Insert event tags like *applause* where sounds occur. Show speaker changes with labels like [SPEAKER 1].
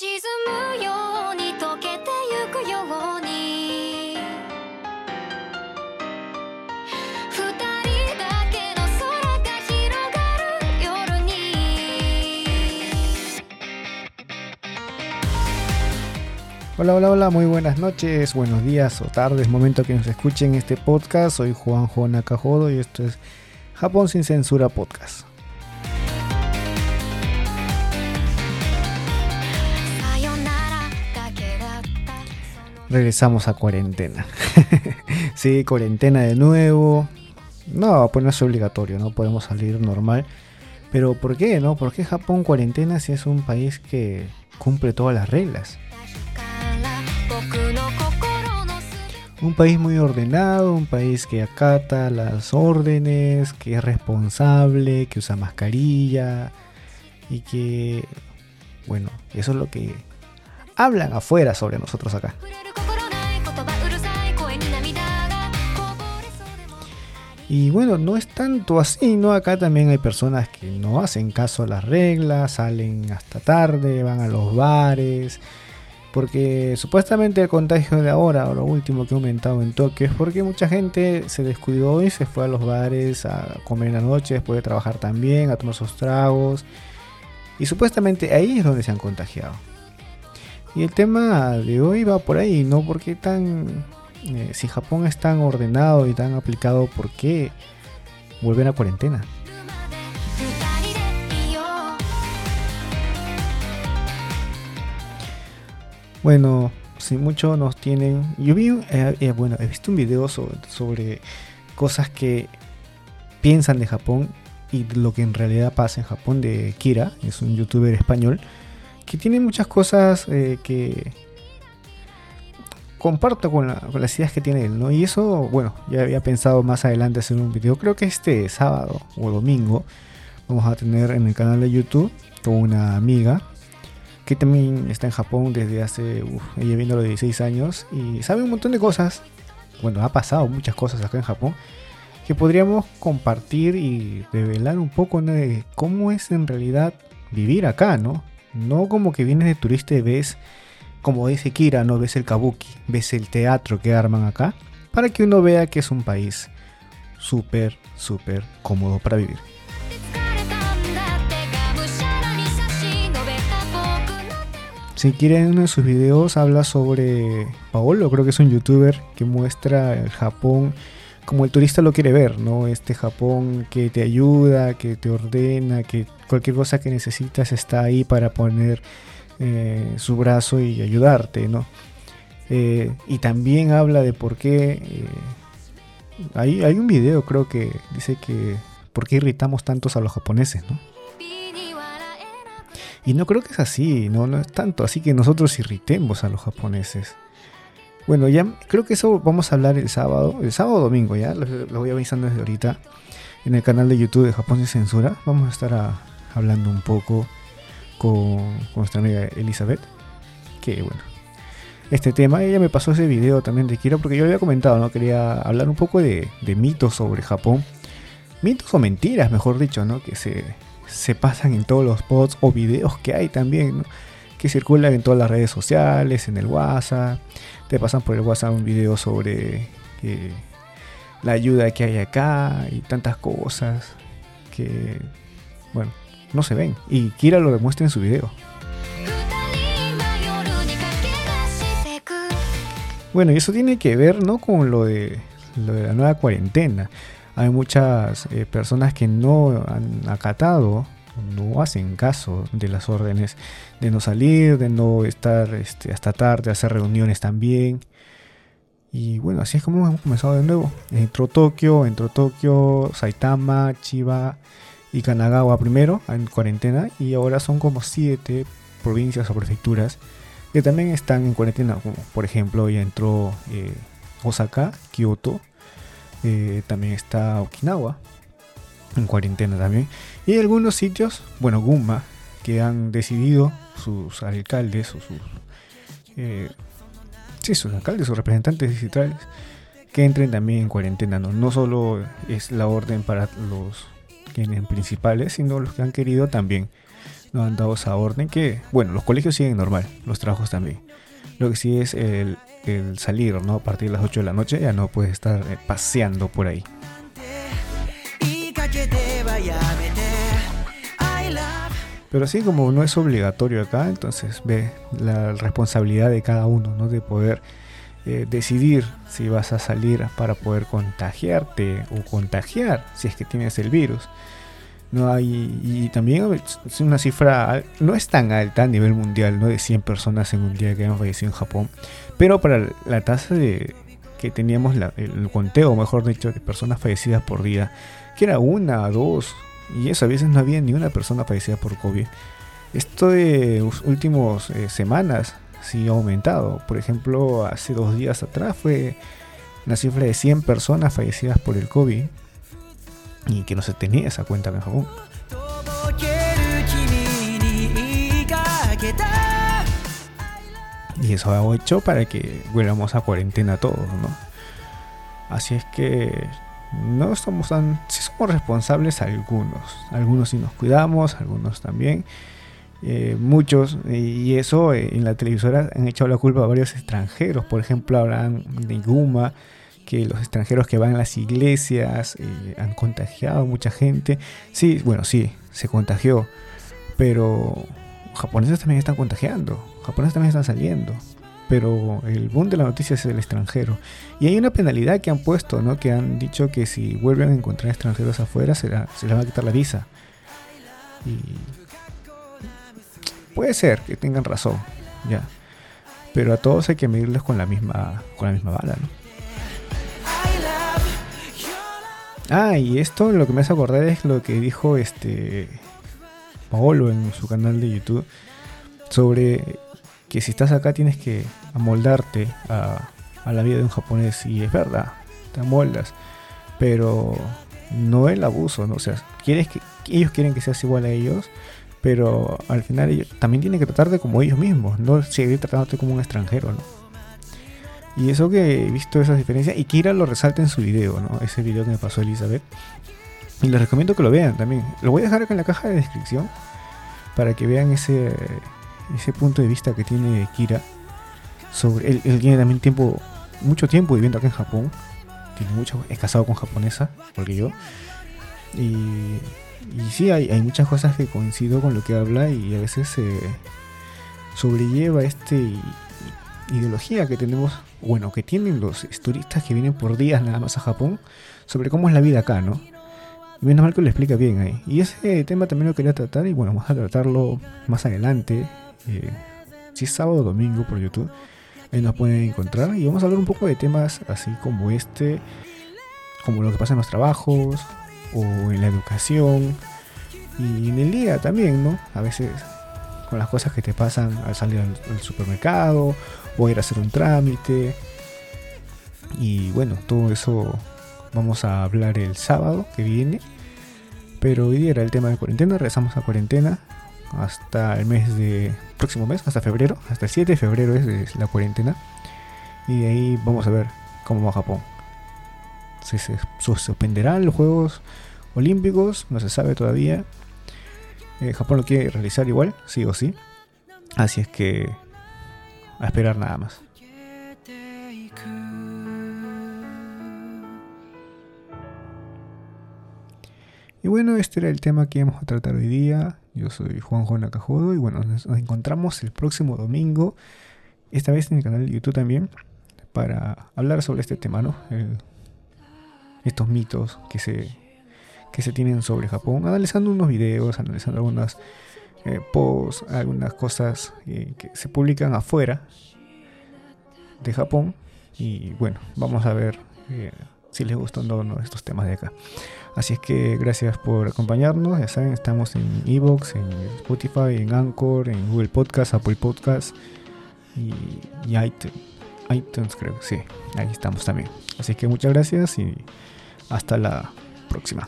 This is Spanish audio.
[SPEAKER 1] 沈むように溶けてゆくように二人だけの空が広がる夜に
[SPEAKER 2] Hola, hola, hola, muy buenas noches, buenos días o tardes, momento que nos escuchen este podcast. Soy Juanjo Nakajodo y esto es Japón sin censura podcast. regresamos a cuarentena. *laughs* sí, cuarentena de nuevo. No, pues no es obligatorio, no podemos salir normal. Pero ¿por qué, no? ¿Por qué Japón cuarentena si es un país que cumple todas las reglas? Un país muy ordenado, un país que acata las órdenes, que es responsable, que usa mascarilla y que, bueno, eso es lo que hablan afuera sobre nosotros acá. Y bueno, no es tanto así, ¿no? Acá también hay personas que no hacen caso a las reglas, salen hasta tarde, van a los bares, porque supuestamente el contagio de ahora, o lo último que ha aumentado en Tokio, es porque mucha gente se descuidó y se fue a los bares a comer en la noche, después de trabajar también, a tomar sus tragos, y supuestamente ahí es donde se han contagiado. Y el tema de hoy va por ahí, ¿no? Porque tan eh, si Japón es tan ordenado y tan aplicado, ¿por qué vuelven a cuarentena? Bueno, si mucho nos tienen. Yo vi, eh, eh, bueno, he visto un video sobre, cosas que piensan de Japón y lo que en realidad pasa en Japón de Kira, es un youtuber español que tiene muchas cosas eh, que comparto con, la- con las ideas que tiene él, ¿no? Y eso, bueno, ya había pensado más adelante hacer un video, creo que este sábado o domingo vamos a tener en el canal de YouTube con una amiga que también está en Japón desde hace, uf, ella viene a los 16 años y sabe un montón de cosas. Bueno, ha pasado muchas cosas acá en Japón que podríamos compartir y revelar un poco de cómo es en realidad vivir acá, ¿no? No como que vienes de turista y ves, como dice Kira, no ves el kabuki, ves el teatro que arman acá, para que uno vea que es un país súper, súper cómodo para vivir. Si quieren, uno de sus videos habla sobre Paolo, creo que es un youtuber que muestra el Japón como el turista lo quiere ver, ¿no? Este Japón que te ayuda, que te ordena, que cualquier cosa que necesitas está ahí para poner eh, su brazo y ayudarte, ¿no? Eh, y también habla de por qué... Eh, hay, hay un video creo que dice que... ¿Por qué irritamos tantos a los japoneses, ¿no? Y no creo que es así, ¿no? No es tanto así que nosotros irritemos a los japoneses. Bueno, ya creo que eso vamos a hablar el sábado, el sábado o domingo, ya lo, voy avisando desde ahorita. En el canal de YouTube de Japón sin censura vamos a estar hablando un poco con, nuestra amiga Elizabeth, que bueno, este tema, ella me pasó ese video también de Kira porque yo le había comentado, ¿no? Quería hablar un poco de, mitos sobre Japón. Mitos o mentiras, mejor dicho, ¿no? Que se, se pasan en todos los posts o videos que hay también, que circulan en todas las redes sociales, en el WhatsApp. Te pasan por el WhatsApp un video sobre eh, la ayuda que hay acá y tantas cosas que, bueno, no se ven. Y Kira lo demuestra en su video. Bueno, y eso tiene que ver ¿no? con lo de, lo de la nueva cuarentena. Hay muchas eh, personas que no han acatado, no hacen caso de las órdenes de no salir, de no estar este, hasta tarde, hacer reuniones también. Y bueno, así es como hemos comenzado de nuevo. Entró Tokio, entró Tokio, Saitama, Chiba, y Kanagawa primero en cuarentena. Y ahora son como siete provincias o prefecturas que también están en cuarentena. Como por ejemplo, ya entró eh, Osaka, Kyoto, eh, también está Okinawa en cuarentena también. Y algunos sitios, bueno, Gumma, que han decidido sus alcaldes o sus, eh, sí, sus alcaldes, sus representantes distritales, que entren también en cuarentena. No, no solo es la orden para los quienes principales, sino los que han querido también nos han dado esa orden que, bueno, los colegios siguen normal, los trabajos también. Lo que sí es el, salir, ¿no? A partir de las 8 de la noche ya no puedes estar eh, paseando por ahí. Pero así como no es obligatorio acá, entonces ve la responsabilidad de cada uno, ¿no? De poder eh, decidir si vas a salir para poder contagiarte o contagiar si es que tienes el virus. No hay, y también es una cifra, no es tan alta a nivel mundial, ¿no? De 100 personas en un día que han fallecido en Japón. Pero para la tasa de que teníamos, la- el conteo, mejor dicho, de personas fallecidas por día, que era una, dos, y eso a veces no había ni una persona fallecida por COVID. Esto de los últimos eh, semanas sí ha aumentado. Por ejemplo, hace dos días atrás fue una cifra de 100 personas fallecidas por el COVID y que no se tenía esa cuenta en Japón. Y eso ha hecho para que volvamos a cuarentena todos, ¿no? Así es que no somos tan... Sí somos responsables algunos. Algunos sí nos cuidamos, algunos también. Eh, muchos, y eso eh, en la televisora han echado la culpa a varios extranjeros. Por ejemplo, hablan de Guma, que los extranjeros que van a las iglesias eh, han contagiado a mucha gente. Sí, bueno, sí, se contagió. Pero japoneses también están contagiando. Japoneses también están saliendo. Pero el boom de la noticia es el extranjero. Y hay una penalidad que han puesto, ¿no? Que han dicho que si vuelven a encontrar extranjeros afuera, se, la- se les va a quitar la visa. Puede ser que tengan razón, ya. Pero a todos hay que medirles con la misma, con la misma bala, ¿no? Ah, y esto lo que me hace acordar es lo que dijo este Paolo en su canal de YouTube sobre que si estás acá tienes que amoldarte a, a la vida de un japonés y es verdad, te amoldas, pero no el abuso, ¿no? O sea, quieres que ellos quieren que seas igual a ellos, pero al final ellos también tienen que tratarte como ellos mismos, no seguir tratándote como un extranjero, ¿no? Y eso que he visto esas diferencias, y Kira lo resalta en su video, ¿no? Ese video que me pasó Elizabeth. Y les recomiendo que lo vean también. Lo voy a dejar acá en la caja de descripción para que vean ese, ese punto de vista que tiene Kira sobre él, él tiene también tiempo, mucho tiempo viviendo acá en Japón. Tiene mucho, es casado con japonesa, porque yo. Y, y sí, hay, hay muchas cosas que coincido con lo que habla y a veces se sobrelleva este ideología que tenemos, bueno, que tienen los turistas que vienen por días nada más a Japón sobre cómo es la vida acá, ¿no? Y menos mal que lo explica bien ahí. Y ese tema también lo quería tratar y bueno, vamos a tratarlo más adelante. eh, si es sábado o domingo por YouTube. Ahí nos pueden encontrar y vamos a hablar un poco de temas así como este, como lo que pasa en los trabajos o en la educación y en el día también, ¿no? A veces con las cosas que te pasan al salir al, supermercado o ir a hacer un trámite. Y bueno, todo eso vamos a hablar el sábado que viene. Pero hoy día era el tema de cuarentena, regresamos a cuarentena hasta el mes de próximo mes, hasta febrero, hasta el 7 de febrero es, la cuarentena. Y ahí vamos a ver cómo va Japón se suspenderán los Juegos Olímpicos, no se sabe todavía. Eh, Japón lo quiere realizar igual, sí o sí. Así es que a esperar nada más. Y bueno, este era el tema que íbamos a tratar hoy día. Yo soy Juanjo Nakajodo y bueno, nos, nos encontramos el próximo domingo, esta vez en el canal de YouTube también, para hablar sobre este tema, ¿no? El estos mitos que se, que se tienen sobre Japón, analizando unos videos, analizando algunas eh, posts, algunas cosas eh, que se publican afuera de Japón. Y bueno, vamos a ver eh, si les gustan o no estos temas de acá. Así es que gracias por acompañarnos. Ya saben, estamos en Evox, en Spotify, en Anchor, en Google Podcast, Apple Podcast y, iTunes, iTunes, creo que sí. Ahí estamos también. Así que muchas gracias y hasta la próxima.